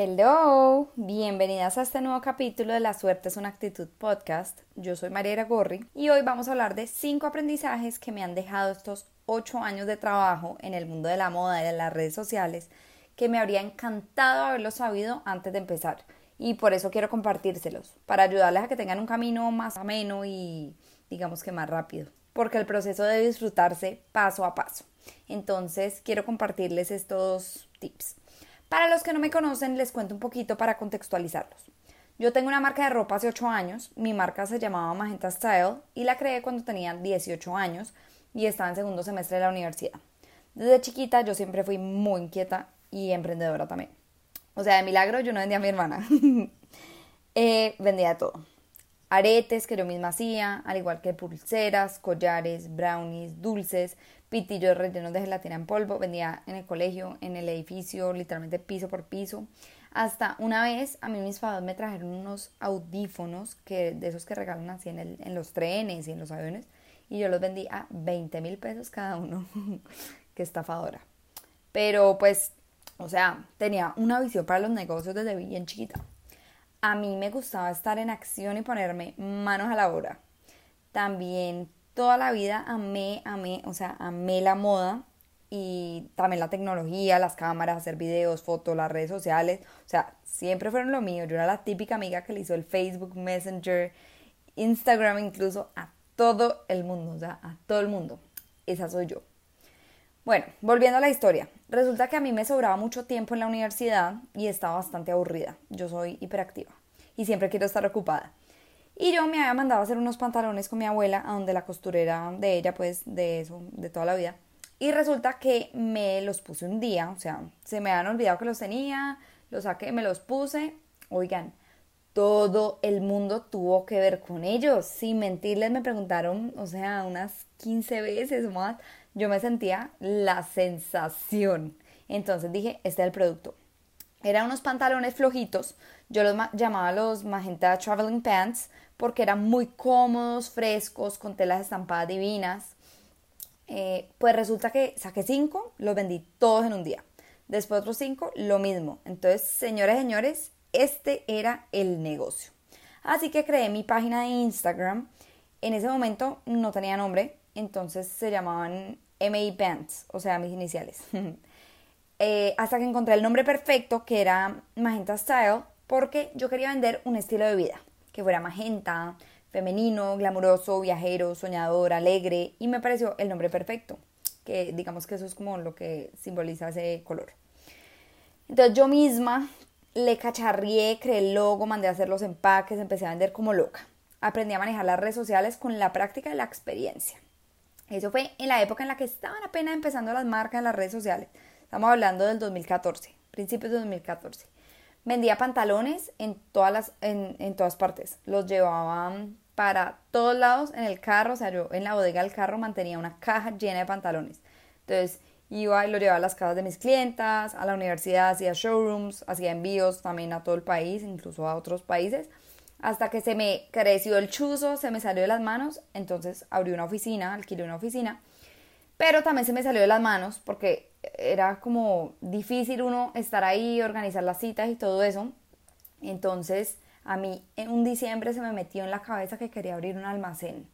Hello, bienvenidas a este nuevo capítulo de La Suerte es una actitud podcast. Yo soy Mariela Gorri y hoy vamos a hablar de cinco aprendizajes que me han dejado estos ocho años de trabajo en el mundo de la moda y de las redes sociales que me habría encantado haberlo sabido antes de empezar y por eso quiero compartírselos para ayudarles a que tengan un camino más ameno y digamos que más rápido porque el proceso debe disfrutarse paso a paso. Entonces quiero compartirles estos tips. Para los que no me conocen, les cuento un poquito para contextualizarlos. Yo tengo una marca de ropa hace 8 años, mi marca se llamaba Magenta Style y la creé cuando tenía 18 años y estaba en segundo semestre de la universidad. Desde chiquita yo siempre fui muy inquieta y emprendedora también. O sea, de milagro yo no vendía a mi hermana. eh, vendía todo. Aretes que yo misma hacía, al igual que pulseras, collares, brownies, dulces, pitillos rellenos de gelatina en polvo, vendía en el colegio, en el edificio, literalmente piso por piso. Hasta una vez a mí mis padres me trajeron unos audífonos que, de esos que regalan así en, el, en los trenes y en los aviones y yo los vendí a 20 mil pesos cada uno. Qué estafadora. Pero pues, o sea, tenía una visión para los negocios desde bien chiquita. A mí me gustaba estar en acción y ponerme manos a la obra. También toda la vida amé, amé, o sea, amé la moda y también la tecnología, las cámaras, hacer videos, fotos, las redes sociales. O sea, siempre fueron lo mío. Yo era la típica amiga que le hizo el Facebook Messenger, Instagram incluso a todo el mundo, o sea, a todo el mundo. Esa soy yo. Bueno, volviendo a la historia. Resulta que a mí me sobraba mucho tiempo en la universidad y estaba bastante aburrida. Yo soy hiperactiva y siempre quiero estar ocupada. Y yo me había mandado a hacer unos pantalones con mi abuela, a donde la costurera de ella, pues de eso, de toda la vida. Y resulta que me los puse un día, o sea, se me habían olvidado que los tenía, los saqué, me los puse. Oigan, todo el mundo tuvo que ver con ellos. Sin mentirles, me preguntaron, o sea, unas 15 veces más. Yo me sentía la sensación. Entonces dije, este es el producto. Eran unos pantalones flojitos. Yo los llamaba los Magenta Traveling Pants porque eran muy cómodos, frescos, con telas estampadas divinas. Eh, pues resulta que saqué cinco, los vendí todos en un día. Después otros cinco, lo mismo. Entonces, señores y señores, este era el negocio. Así que creé mi página de Instagram. En ese momento no tenía nombre, entonces se llamaban MA Pants, o sea, mis iniciales. Eh, hasta que encontré el nombre perfecto, que era Magenta Style, porque yo quería vender un estilo de vida que fuera magenta, femenino, glamuroso, viajero, soñador, alegre, y me pareció el nombre perfecto, que digamos que eso es como lo que simboliza ese color. Entonces yo misma le cacharrié, creé el logo, mandé a hacer los empaques, empecé a vender como loca. Aprendí a manejar las redes sociales con la práctica y la experiencia. Eso fue en la época en la que estaban apenas empezando las marcas en las redes sociales. Estamos hablando del 2014, principios de 2014. Vendía pantalones en todas, las, en, en todas partes. Los llevaban para todos lados en el carro. O sea, yo en la bodega del carro mantenía una caja llena de pantalones. Entonces iba y lo llevaba a las casas de mis clientas, a la universidad, hacía showrooms, hacía envíos también a todo el país, incluso a otros países. Hasta que se me creció el chuzo, se me salió de las manos. Entonces abrí una oficina, alquilé una oficina. Pero también se me salió de las manos porque era como difícil uno estar ahí, organizar las citas y todo eso. Entonces, a mí en un diciembre se me metió en la cabeza que quería abrir un almacén.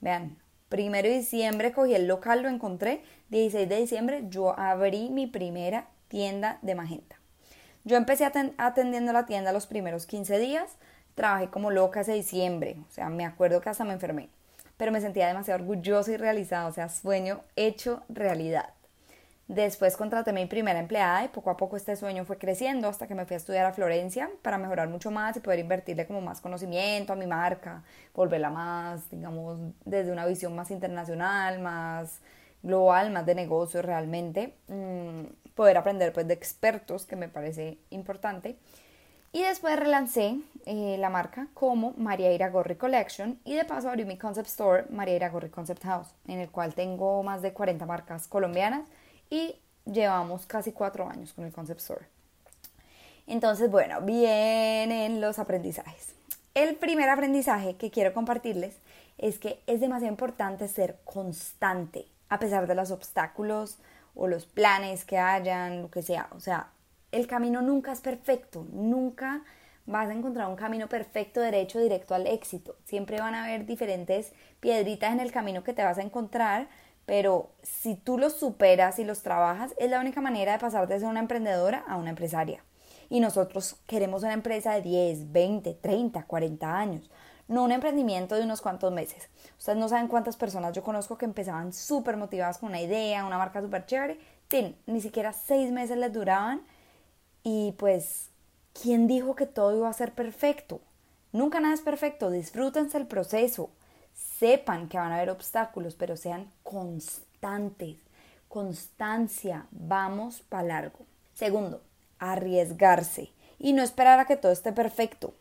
Vean, primero de diciembre cogí el local, lo encontré. 16 de diciembre yo abrí mi primera tienda de magenta. Yo empecé atendiendo la tienda los primeros 15 días. Trabajé como loca ese diciembre. O sea, me acuerdo que hasta me enfermé. Pero me sentía demasiado orgullosa y realizada. O sea, sueño hecho realidad. Después contraté mi primera empleada y poco a poco este sueño fue creciendo hasta que me fui a estudiar a Florencia para mejorar mucho más y poder invertirle como más conocimiento a mi marca, volverla más, digamos, desde una visión más internacional, más global, más de negocio realmente, mm, poder aprender pues de expertos que me parece importante. Y después relancé eh, la marca como María Iragorri Collection y de paso abrí mi concept store María Iragorri Concept House, en el cual tengo más de 40 marcas colombianas y llevamos casi cuatro años con el Concept Store. Entonces, bueno, vienen los aprendizajes. El primer aprendizaje que quiero compartirles es que es demasiado importante ser constante a pesar de los obstáculos o los planes que hayan, lo que sea. O sea, el camino nunca es perfecto, nunca vas a encontrar un camino perfecto, derecho, directo al éxito. Siempre van a haber diferentes piedritas en el camino que te vas a encontrar, pero si tú los superas y los trabajas, es la única manera de pasar de ser una emprendedora a una empresaria. Y nosotros queremos una empresa de 10, 20, 30, 40 años, no un emprendimiento de unos cuantos meses. Ustedes no saben cuántas personas yo conozco que empezaban súper motivadas con una idea, una marca súper chévere, ni siquiera seis meses les duraban y pues, ¿quién dijo que todo iba a ser perfecto? Nunca nada es perfecto, disfrútense el proceso, sepan que van a haber obstáculos, pero sean constantes, constancia, vamos para largo. Segundo, arriesgarse y no esperar a que todo esté perfecto.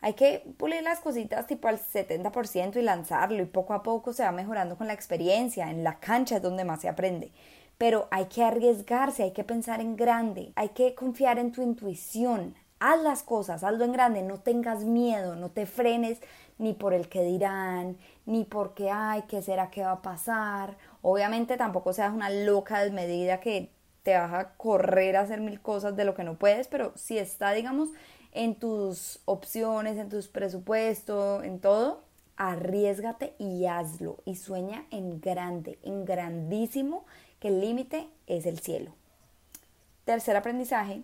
Hay que pulir las cositas tipo al 70% y lanzarlo y poco a poco se va mejorando con la experiencia. En la cancha es donde más se aprende. Pero hay que arriesgarse, hay que pensar en grande, hay que confiar en tu intuición. Haz las cosas, hazlo en grande, no tengas miedo, no te frenes ni por el que dirán, ni porque, ay, ¿qué será que va a pasar? Obviamente tampoco seas una loca desmedida que te vas a correr a hacer mil cosas de lo que no puedes, pero si está, digamos, en tus opciones, en tus presupuestos, en todo, arriesgate y hazlo y sueña en grande, en grandísimo, que el límite es el cielo. Tercer aprendizaje,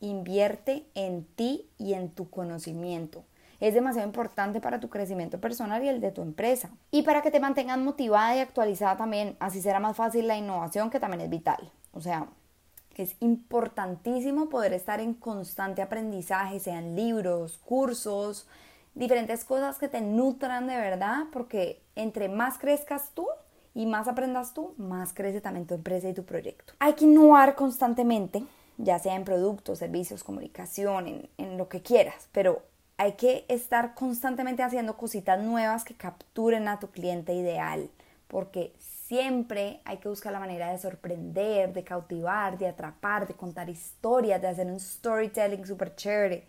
invierte en ti y en tu conocimiento. Es demasiado importante para tu crecimiento personal y el de tu empresa. Y para que te mantengas motivada y actualizada también, así será más fácil la innovación que también es vital. O sea, es importantísimo poder estar en constante aprendizaje, sean libros, cursos, diferentes cosas que te nutran de verdad, porque entre más crezcas tú y más aprendas tú, más crece también tu empresa y tu proyecto. Hay que innovar constantemente, ya sea en productos, servicios, comunicación, en, en lo que quieras, pero hay que estar constantemente haciendo cositas nuevas que capturen a tu cliente ideal, porque siempre hay que buscar la manera de sorprender, de cautivar, de atrapar, de contar historias, de hacer un storytelling super chévere.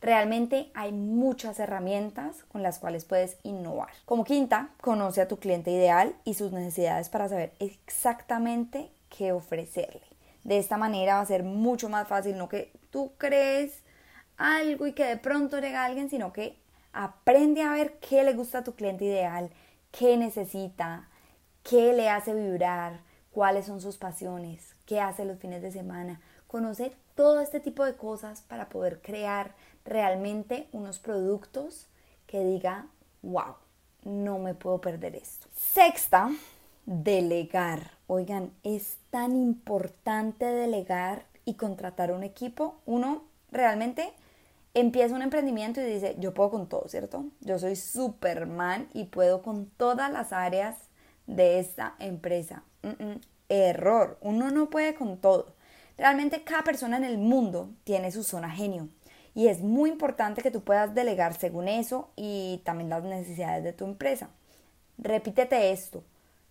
Realmente hay muchas herramientas con las cuales puedes innovar. Como quinta, conoce a tu cliente ideal y sus necesidades para saber exactamente qué ofrecerle. De esta manera va a ser mucho más fácil, no que tú crees algo y que de pronto llega alguien, sino que aprende a ver qué le gusta a tu cliente ideal, qué necesita, qué le hace vibrar, cuáles son sus pasiones, qué hace los fines de semana. Conoce todo este tipo de cosas para poder crear realmente unos productos que diga, wow, no me puedo perder esto. Sexta, delegar. Oigan, es tan importante delegar y contratar un equipo. Uno realmente empieza un emprendimiento y dice, yo puedo con todo, ¿cierto? Yo soy Superman y puedo con todas las áreas de esta empresa. error, uno no puede con todo. Realmente cada persona en el mundo tiene su zona genio y es muy importante que tú puedas delegar según eso y también las necesidades de tu empresa. Repítete esto,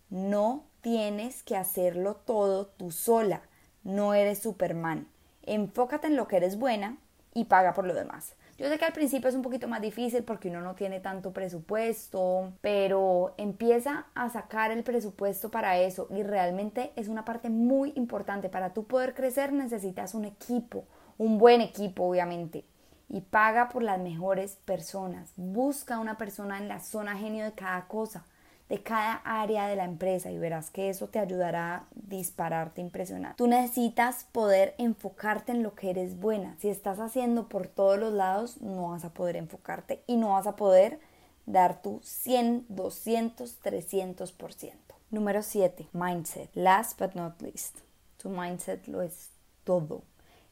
no tienes que hacerlo todo tú sola, no eres Superman. Enfócate en lo que eres buena y paga por lo demás. Yo sé que al principio es un poquito más difícil porque uno no tiene tanto presupuesto, pero empieza a sacar el presupuesto para eso y realmente es una parte muy importante. Para tú poder crecer necesitas un equipo, un buen equipo obviamente. Y paga por las mejores personas. Busca una persona en la zona genio de cada cosa de cada área de la empresa y verás que eso te ayudará a dispararte impresionante. Tú necesitas poder enfocarte en lo que eres buena. Si estás haciendo por todos los lados, no vas a poder enfocarte y no vas a poder dar tu 100, 200, 300%. Número 7, mindset. Last but not least. Tu mindset lo es todo.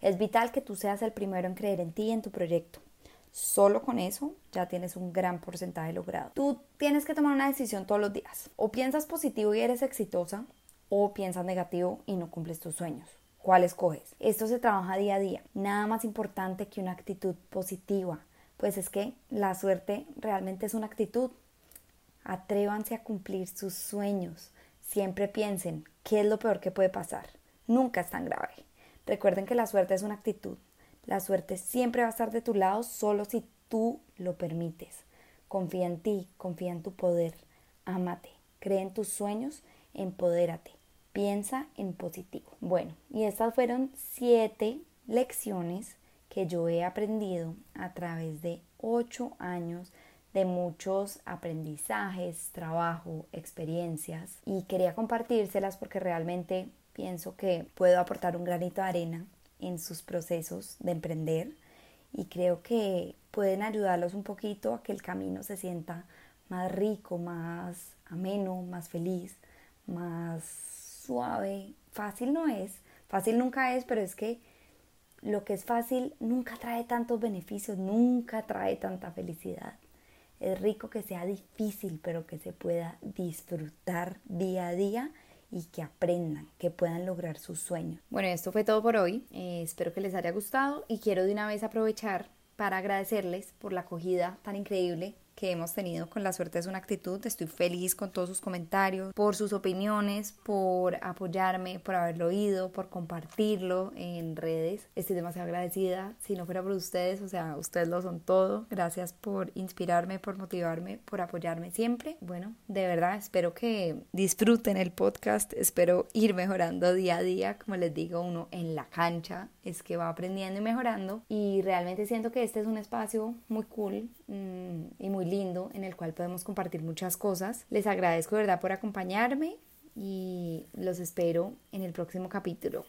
Es vital que tú seas el primero en creer en ti y en tu proyecto. Solo con eso ya tienes un gran porcentaje logrado. Tú tienes que tomar una decisión todos los días. O piensas positivo y eres exitosa, o piensas negativo y no cumples tus sueños. ¿Cuál escoges? Esto se trabaja día a día. Nada más importante que una actitud positiva. Pues es que la suerte realmente es una actitud. Atrévanse a cumplir sus sueños. Siempre piensen, ¿qué es lo peor que puede pasar? Nunca es tan grave. Recuerden que la suerte es una actitud. La suerte siempre va a estar de tu lado solo si tú lo permites. Confía en ti, confía en tu poder, ámate, cree en tus sueños, empodérate, piensa en positivo. Bueno, y estas fueron siete lecciones que yo he aprendido a través de ocho años de muchos aprendizajes, trabajo, experiencias y quería compartírselas porque realmente pienso que puedo aportar un granito de arena en sus procesos de emprender y creo que pueden ayudarlos un poquito a que el camino se sienta más rico, más ameno, más feliz, más suave. Fácil no es, fácil nunca es, pero es que lo que es fácil nunca trae tantos beneficios, nunca trae tanta felicidad. Es rico que sea difícil, pero que se pueda disfrutar día a día y que aprendan, que puedan lograr sus sueños. Bueno, esto fue todo por hoy. Eh, espero que les haya gustado y quiero de una vez aprovechar para agradecerles por la acogida tan increíble que hemos tenido con la suerte es una actitud. Estoy feliz con todos sus comentarios, por sus opiniones, por apoyarme, por haberlo oído, por compartirlo en redes. Estoy demasiado agradecida. Si no fuera por ustedes, o sea, ustedes lo son todo. Gracias por inspirarme, por motivarme, por apoyarme siempre. Bueno, de verdad espero que disfruten el podcast. Espero ir mejorando día a día. Como les digo, uno en la cancha es que va aprendiendo y mejorando. Y realmente siento que este es un espacio muy cool mm, y muy lindo en el cual podemos compartir muchas cosas. Les agradezco, ¿verdad?, por acompañarme y los espero en el próximo capítulo.